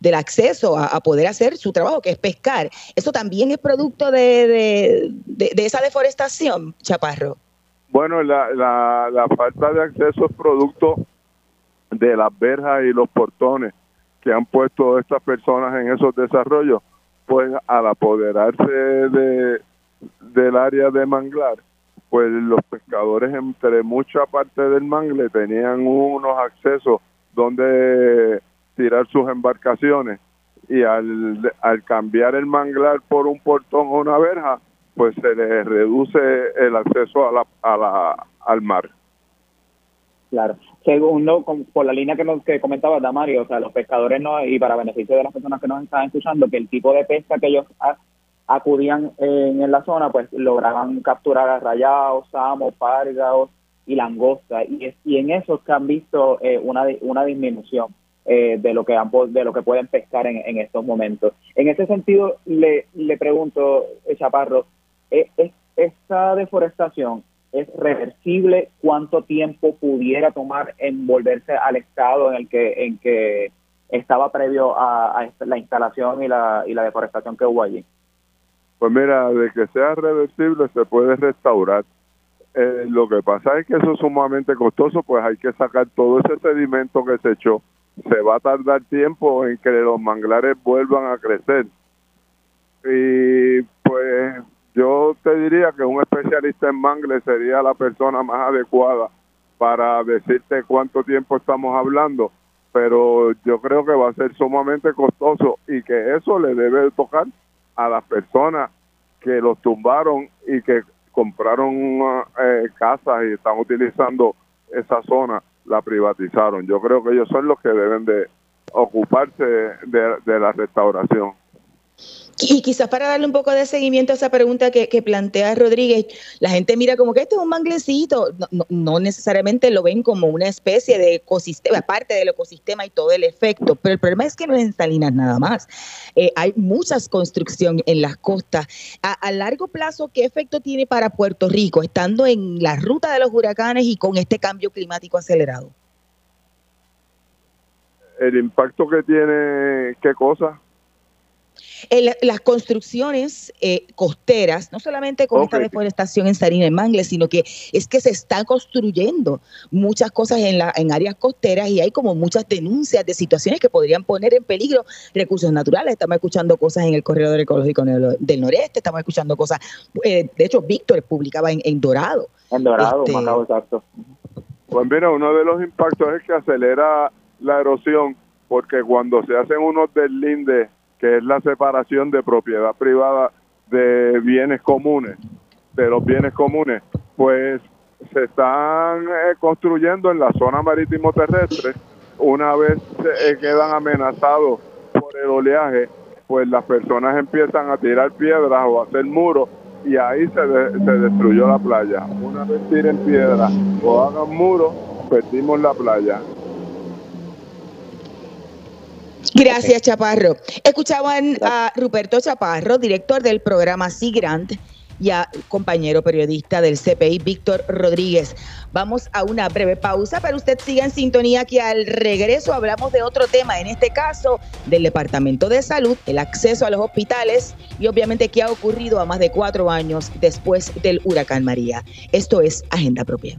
del acceso a, poder hacer su trabajo, que es pescar. ¿Eso también es producto de, de esa deforestación, Chaparro? Bueno, la, la, la falta de acceso es producto de las verjas y los portones que han puesto estas personas en esos desarrollos, pues al apoderarse de, del área de manglar, pues los pescadores entre mucha parte del mangle tenían unos accesos donde tirar sus embarcaciones y al, al cambiar el manglar por un portón o una verja, pues se les reduce el acceso a la, a la, al mar. Claro. Segundo, por la línea que, nos, que comentaba Damario, o sea, los pescadores no, y para beneficio de las personas que nos están escuchando, que el tipo de pesca que ellos acudían en, la zona, pues lograban capturar a rayados, samos, párgados y langosta. Y, y en eso que han visto eh, una, una disminución. Eh, de lo que ambos, de lo que pueden pescar en, en, estos momentos. En ese sentido, le, le pregunto, eh, Chaparro, ¿es, ¿esta deforestación es reversible? ¿Cuánto tiempo pudiera tomar en volverse al estado en el que, en que estaba previo a, la instalación y la, y la deforestación que hubo allí? Pues mira, de que sea reversible se puede restaurar. Eh, lo que pasa es que eso es sumamente costoso, pues hay que sacar todo ese sedimento que se echó se va a tardar tiempo en que los manglares vuelvan a crecer. Y pues yo te diría que un especialista en mangles sería la persona más adecuada para decirte cuánto tiempo estamos hablando, pero yo creo que va a ser sumamente costoso y que eso le debe tocar a las personas que los tumbaron y que compraron eh, casas y están utilizando esa zona la privatizaron. Yo creo que ellos son los que deben de ocuparse de, la restauración. Y quizás para darle un poco de seguimiento a esa pregunta que, plantea Rodríguez, la gente mira como que este es un manglecito, no, necesariamente lo ven como una especie de ecosistema, parte del ecosistema y todo el efecto, pero el problema es que no es en Salinas nada más. Eh, hay muchas construcciones en las costas. A, largo plazo, ¿qué efecto tiene para Puerto Rico estando en la ruta de los huracanes y con este cambio climático acelerado? El impacto que tiene, ¿qué cosa? Las construcciones eh, costeras, no solamente con esta deforestación en Sarina y Mangle, sino que es que se están construyendo muchas cosas en, la, en áreas costeras y hay como muchas denuncias de situaciones que podrían poner en peligro recursos naturales. Estamos escuchando cosas en el corredor ecológico del noreste, estamos escuchando cosas, eh, de hecho Víctor publicaba en, Dorado. En Dorado, este, exacto. Pues mira, uno de los impactos es que acelera la erosión porque cuando se hacen unos deslindes que es la separación de propiedad privada de bienes comunes, de los bienes comunes, pues se están eh, construyendo en la zona marítimo terrestre. Una vez eh, quedan amenazados por el oleaje, pues las personas empiezan a tirar piedras o a hacer muros y ahí se, se destruyó la playa. Una vez tiren piedras o hagan muros, perdimos la playa. Gracias, Chaparro. Escuchaban a Ruperto Chaparro, director del programa Sea Grant, y a compañero periodista del CPI, Víctor Rodríguez. Vamos a una breve pausa, pero usted siga en sintonía que al regreso hablamos de otro tema, en este caso del Departamento de Salud, el acceso a los hospitales y obviamente qué ha ocurrido a más de cuatro años después del huracán María. Esto es Agenda Propia.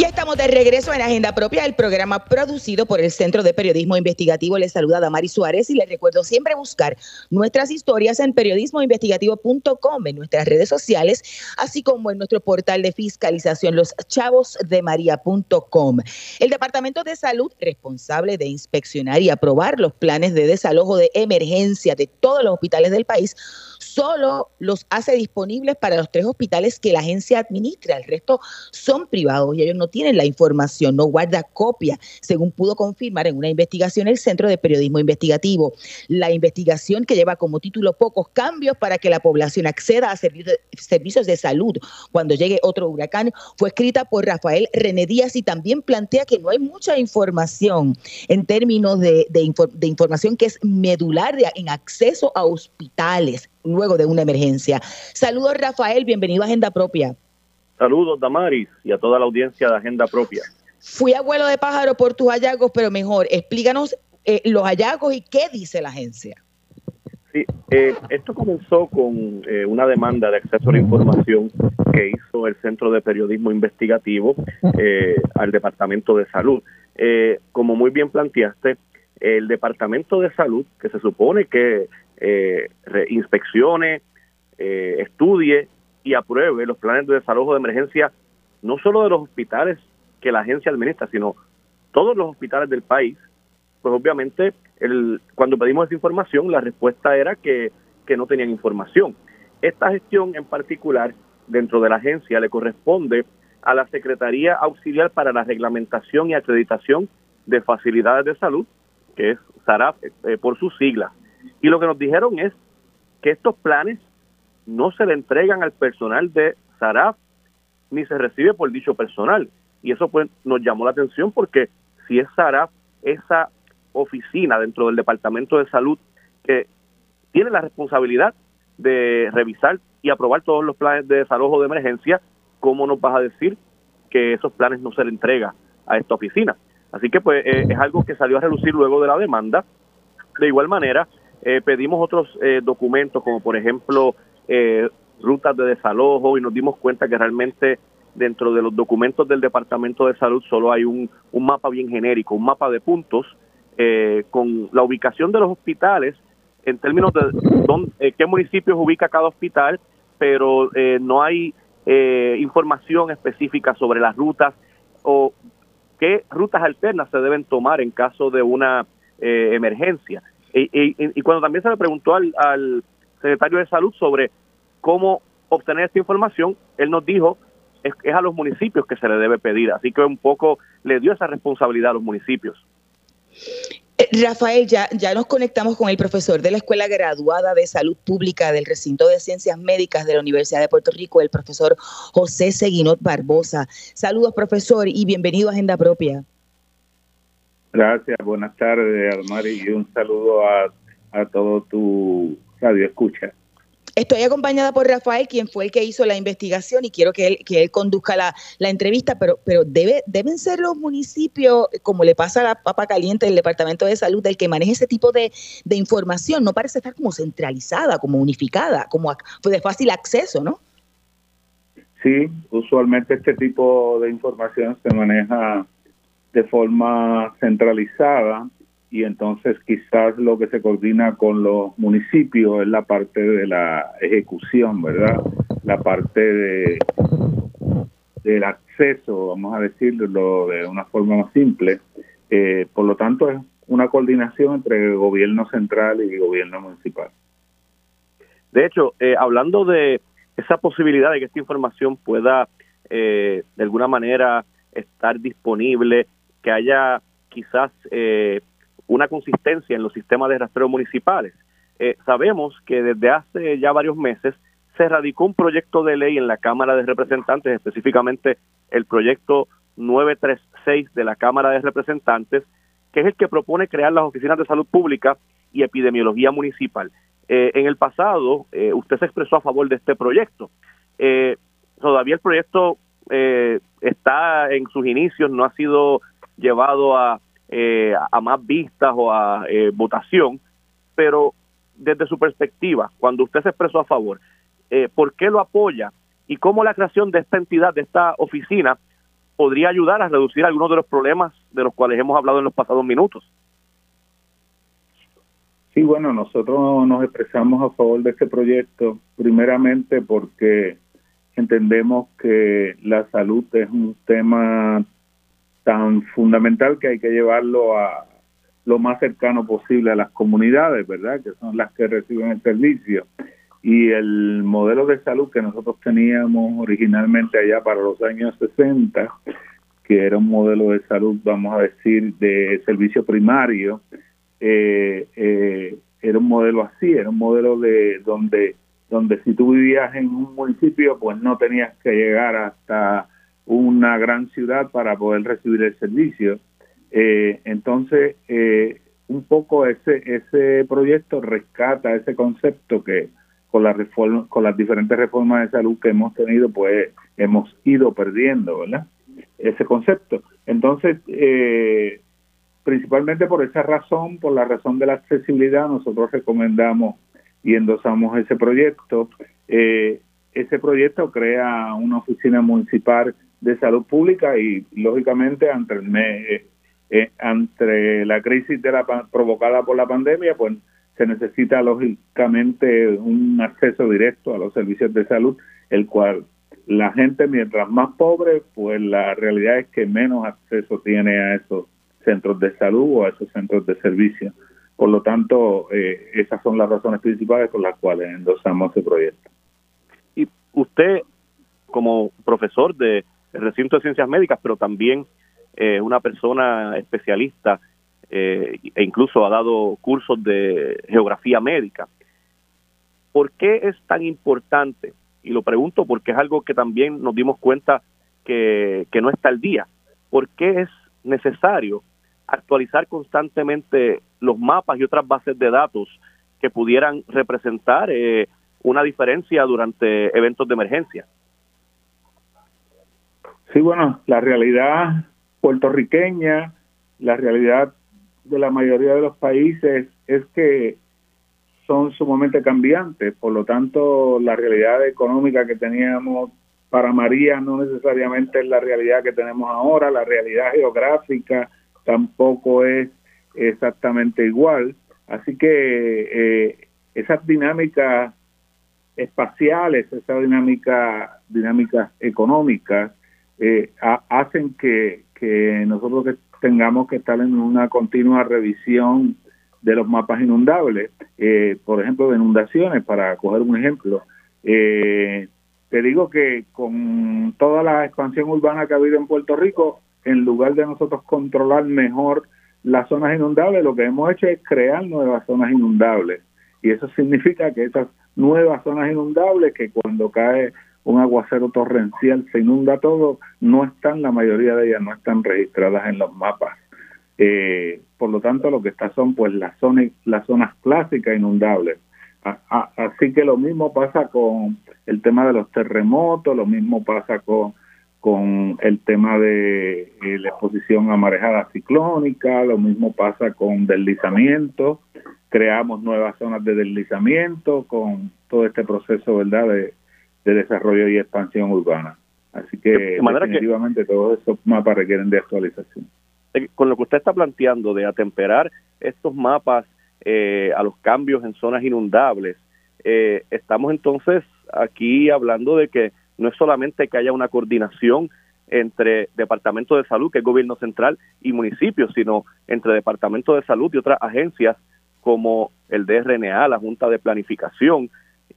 Y estamos de regreso en Agenda Propia, el programa producido por el Centro de Periodismo Investigativo. Les saluda Damari Suárez y les recuerdo siempre buscar nuestras historias en periodismoinvestigativo.com, en nuestras redes sociales, así como en nuestro portal de fiscalización, loschavosdemaria.com. El Departamento de Salud, responsable de inspeccionar y aprobar los planes de desalojo de emergencia de todos los hospitales del país, solo los hace disponibles para los tres hospitales que la agencia administra. El resto son privados y ellos no tienen la información, no guarda copia, según pudo confirmar en una investigación el Centro de Periodismo Investigativo. La investigación que lleva como título Pocos cambios para que la población acceda a servicios de salud cuando llegue otro huracán fue escrita por Rafael René Díaz y también plantea que no hay mucha información en términos de, información que es medular en acceso a hospitales luego de una emergencia. Saludos Rafael, bienvenido a Agenda Propia. Saludos Damaris y a toda la audiencia de Agenda Propia. Fui abuelo de pájaro por tus hallazgos, pero mejor, explícanos eh, los hallazgos y qué dice la agencia. Sí, eh, esto comenzó con eh, una demanda de acceso a la información que hizo el Centro de Periodismo Investigativo al Departamento de Salud. como muy bien planteaste, el Departamento de Salud, que se supone que eh, inspeccione, eh, estudie y apruebe los planes de desalojo de emergencia, no solo de los hospitales que la agencia administra, sino todos los hospitales del país, pues obviamente cuando pedimos esa información, la respuesta era que, que no tenían información. Esta gestión en particular dentro de la agencia le corresponde a la Secretaría Auxiliar para la Reglamentación y Acreditación de Facilidades de Salud, que es SARAF eh, por sus siglas. Y lo que nos dijeron es que estos planes no se le entregan al personal de SARAF ni se recibe por dicho personal. Y eso pues nos llamó la atención porque si es SARAF, esa oficina dentro del Departamento de Salud que tiene la responsabilidad de revisar y aprobar todos los planes de desalojo de emergencia, ¿cómo nos vas a decir que esos planes no se le entrega a esta oficina? Así que pues eh, es algo que salió a relucir luego de la demanda. De igual manera, eh, pedimos otros eh, documentos como por ejemplo rutas de desalojo y nos dimos cuenta que realmente dentro de los documentos del Departamento de Salud solo hay un, un mapa bien genérico, un mapa de puntos con la ubicación de los hospitales en términos de dónde, qué municipios ubica cada hospital, pero no hay información específica sobre las rutas o qué rutas alternas se deben tomar en caso de una emergencia. Y, cuando también se le preguntó al, secretario de Salud sobre cómo obtener esta información, él nos dijo es, es a los municipios que se le debe pedir. Así que un poco le dio esa responsabilidad a los municipios. Eh, Rafael, ya, ya nos conectamos con el profesor de la Escuela Graduada de Salud Pública del Recinto de Ciencias Médicas de la Universidad de Puerto Rico, el profesor José Seguinot Barbosa. Saludos, profesor, y bienvenido a Agenda Propia. Gracias, buenas tardes, Almari, y un saludo a, a todo tu radio escucha. Estoy acompañada por Rafael, quien fue el que hizo la investigación y quiero que él, que él conduzca la, la entrevista, pero, pero debe, deben ser los municipios, como le pasa a la papa caliente del Departamento de Salud, del que maneja ese tipo de, de información. No parece estar como centralizada, como unificada, como de fácil acceso, ¿no? Sí, usualmente este tipo de información se maneja de forma centralizada y entonces quizás lo que se coordina con los municipios es la parte de la ejecución, ¿verdad? La parte de del acceso, vamos a decirlo de una forma más simple. Eh, por lo tanto, es una coordinación entre el gobierno central y el gobierno municipal. De hecho, eh, hablando de esa posibilidad de que esta información pueda eh, de alguna manera estar disponible que haya quizás eh, una consistencia en los sistemas de rastreo municipales. Eh, sabemos que desde hace ya varios meses se radicó un proyecto de ley en la Cámara de Representantes, específicamente el proyecto 936 de la Cámara de Representantes, que es el que propone crear las oficinas de salud pública y epidemiología municipal. Eh, en el pasado, usted se expresó a favor de este proyecto. todavía el proyecto está en sus inicios, no ha sido llevado a, eh, a más vistas o a eh, votación, pero desde su perspectiva, cuando usted se expresó a favor, eh, ¿por qué lo apoya? ¿Y cómo la creación de esta entidad, de esta oficina, podría ayudar a reducir algunos de los problemas de los cuales hemos hablado en los pasados minutos? Sí, bueno, nosotros nos expresamos a favor de este proyecto, primeramente porque entendemos que la salud es un tema tan fundamental que hay que llevarlo a lo más cercano posible a las comunidades, ¿verdad? Que son las que reciben el servicio. Y el modelo de salud que nosotros teníamos originalmente allá para los años 60, que era un modelo de salud, vamos a decir, de servicio primario, eh, eh, era un modelo así, era un modelo de donde donde si tú vivías en un municipio, pues no tenías que llegar hasta una gran ciudad para poder recibir el servicio. Eh, entonces, eh, un poco ese ese proyecto rescata ese concepto que con la reforma, con las diferentes reformas de salud que hemos tenido, pues hemos ido perdiendo, ¿verdad? Ese concepto. Entonces, eh, principalmente por esa razón, por la razón de la accesibilidad, nosotros recomendamos y endosamos ese proyecto. ese proyecto crea una oficina municipal de salud pública y lógicamente ante el, eh, eh, la crisis de la, provocada por la pandemia pues se necesita lógicamente un acceso directo a los servicios de salud, el cual la gente mientras más pobre, pues la realidad es que menos acceso tiene a esos centros de salud o a esos centros de servicio. Por lo tanto, eh, esas son las razones principales por las cuales endosamos ese proyecto. Y usted, como profesor de recinto de ciencias médicas, pero también eh, una persona especialista eh, e incluso ha dado cursos de geografía médica. ¿Por qué es tan importante? Y lo pregunto porque es algo que también nos dimos cuenta que, que no está al día. ¿Por qué es necesario actualizar constantemente los mapas y otras bases de datos que pudieran representar eh, una diferencia durante eventos de emergencia? Sí, bueno, la realidad puertorriqueña, la realidad de la mayoría de los países es que son sumamente cambiantes, por lo tanto la realidad económica que teníamos para María no necesariamente es la realidad que tenemos ahora, la realidad geográfica tampoco es exactamente igual, así que eh, esas dinámicas espaciales, esas dinámicas dinámicas económicas eh, hacen que, que nosotros tengamos que estar en una continua revisión de los mapas inundables, eh, por ejemplo, de inundaciones, para coger un ejemplo. Eh, te digo que con toda la expansión urbana que ha habido en Puerto Rico, en lugar de nosotros controlar mejor las zonas inundables, lo que hemos hecho es crear nuevas zonas inundables. Y eso significa que esas nuevas zonas inundables, que cuando cae un aguacero torrencial se inunda todo, no están, la mayoría de ellas no están registradas en los mapas. Eh, por lo tanto, lo que está son pues las zonas, las zonas clásicas inundables. así que lo mismo pasa con el tema de los terremotos, lo mismo pasa con, el tema de eh, la exposición a marejada ciclónica, lo mismo pasa con deslizamiento, creamos nuevas zonas de deslizamiento con todo este proceso, ¿verdad?, de, de desarrollo y expansión urbana. Así que definitivamente todos esos mapas requieren de actualización. Eh, con lo que usted está planteando de atemperar estos mapas eh, a los cambios en zonas inundables, eh, estamos entonces aquí hablando de que no es solamente que haya una coordinación entre Departamento de Salud, que es Gobierno Central, y municipios, sino entre Departamento de Salud y otras agencias como el DRNA, la Junta de Planificación,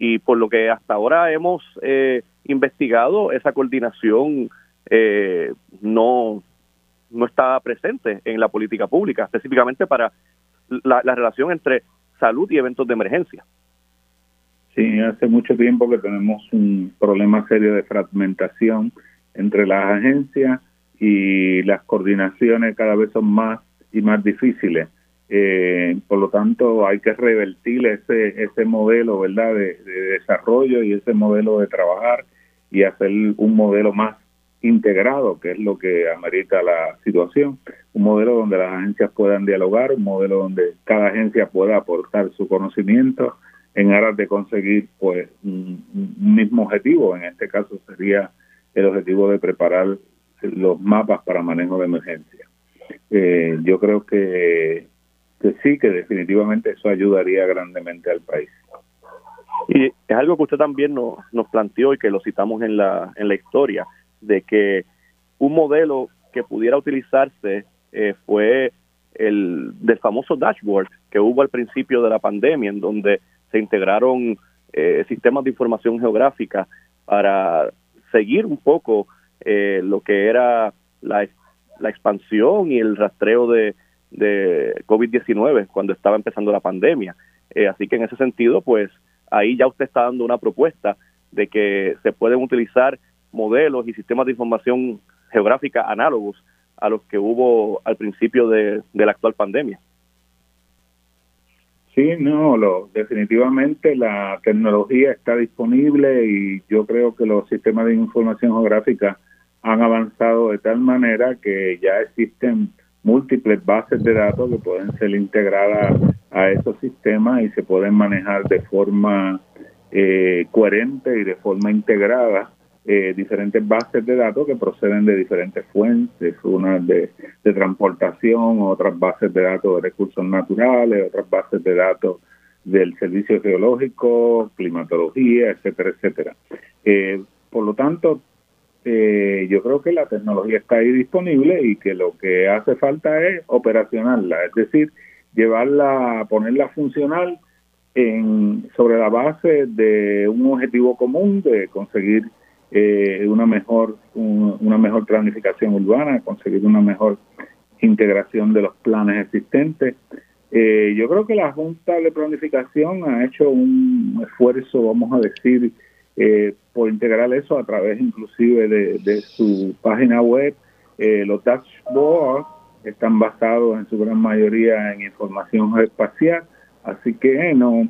y por lo que hasta ahora hemos eh, investigado, esa coordinación eh, no, no está presente en la política pública, específicamente para la, relación entre salud y eventos de emergencia. Sí, hace mucho tiempo que tenemos un problema serio de fragmentación entre las agencias y las coordinaciones cada vez son más y más difíciles. Eh, por lo tanto, hay que revertir ese, ese modelo ¿verdad? De, desarrollo y ese modelo de trabajar y hacer un modelo más integrado, que es lo que amerita la situación. Un modelo donde las agencias puedan dialogar, un modelo donde cada agencia pueda aportar su conocimiento en aras de conseguir pues un, mismo objetivo. En este caso sería el objetivo de preparar los mapas para manejo de emergencia. Eh, yo creo que sí, que definitivamente eso ayudaría grandemente al país. Y es algo que usted también nos, nos planteó y que lo citamos en la, en la historia, de que un modelo que pudiera utilizarse eh, fue el del famoso dashboard que hubo al principio de la pandemia, en donde se integraron eh, sistemas de información geográfica para seguir un poco eh, lo que era la, la expansión y el rastreo de, de COVID-19 cuando estaba empezando la pandemia. Eh, así que en ese sentido, pues ahí ya usted está dando una propuesta de que se pueden utilizar modelos y sistemas de información geográfica análogos a los que hubo al principio de, la actual pandemia. Sí, no, lo, definitivamente la tecnología está disponible y yo creo que los sistemas de información geográfica han avanzado de tal manera que ya existen múltiples bases de datos que pueden ser integradas a esos sistemas y se pueden manejar de forma eh, coherente y de forma integrada eh, diferentes bases de datos que proceden de diferentes fuentes, unas de, de, transportación, otras bases de datos de recursos naturales, otras bases de datos del servicio geológico, climatología, etcétera, etcétera. Eh, por lo tanto, eh, yo creo que la tecnología está ahí disponible y que lo que hace falta es operacionarla, es decir, llevarla, ponerla funcional en, sobre la base de un objetivo común de conseguir eh, una mejor una mejor planificación urbana, conseguir una mejor integración de los planes existentes. Eh, yo creo que la Junta de Planificación ha hecho un esfuerzo, vamos a decir, eh, por integrar eso a través inclusive de, su página web. Eh, los dashboards están basados en su gran mayoría en información espacial, así que no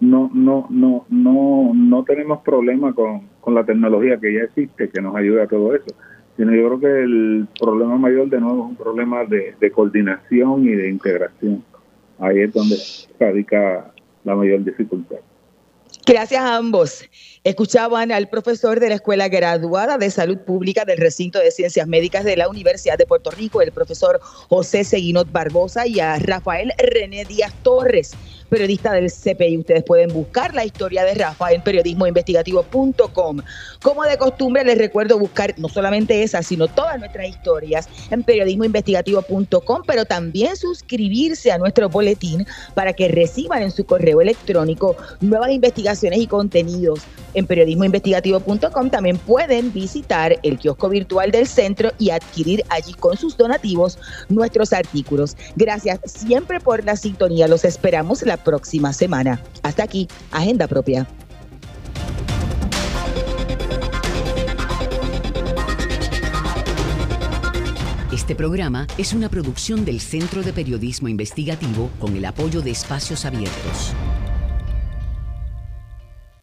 no no no no no tenemos problema con, con la tecnología que ya existe que nos ayuda a todo eso. Sino yo creo que el problema mayor de nuevo es un problema de, de coordinación y de integración. Ahí es donde radica la mayor dificultad Gracias a ambos. Escuchaban al profesor de la Escuela Graduada de Salud Pública del Recinto de Ciencias Médicas de la Universidad de Puerto Rico, el profesor José Seguinot Barbosa, y a Rafael René Díaz Torres, periodista del CPI. Ustedes pueden buscar la historia de Rafa en periodismoinvestigativo.com. Como de costumbre, les recuerdo buscar no solamente esa, sino todas nuestras historias en periodismoinvestigativo.com, pero también suscribirse a nuestro boletín para que reciban en su correo electrónico nuevas investigaciones y contenidos. En periodismoinvestigativo.com también pueden visitar el kiosco virtual del centro y adquirir allí con sus donativos nuestros artículos. Gracias siempre por la sintonía. Los esperamos la próxima semana. Hasta aquí, Agenda Propia. Este programa es una producción del Centro de Periodismo Investigativo con el apoyo de Espacios Abiertos.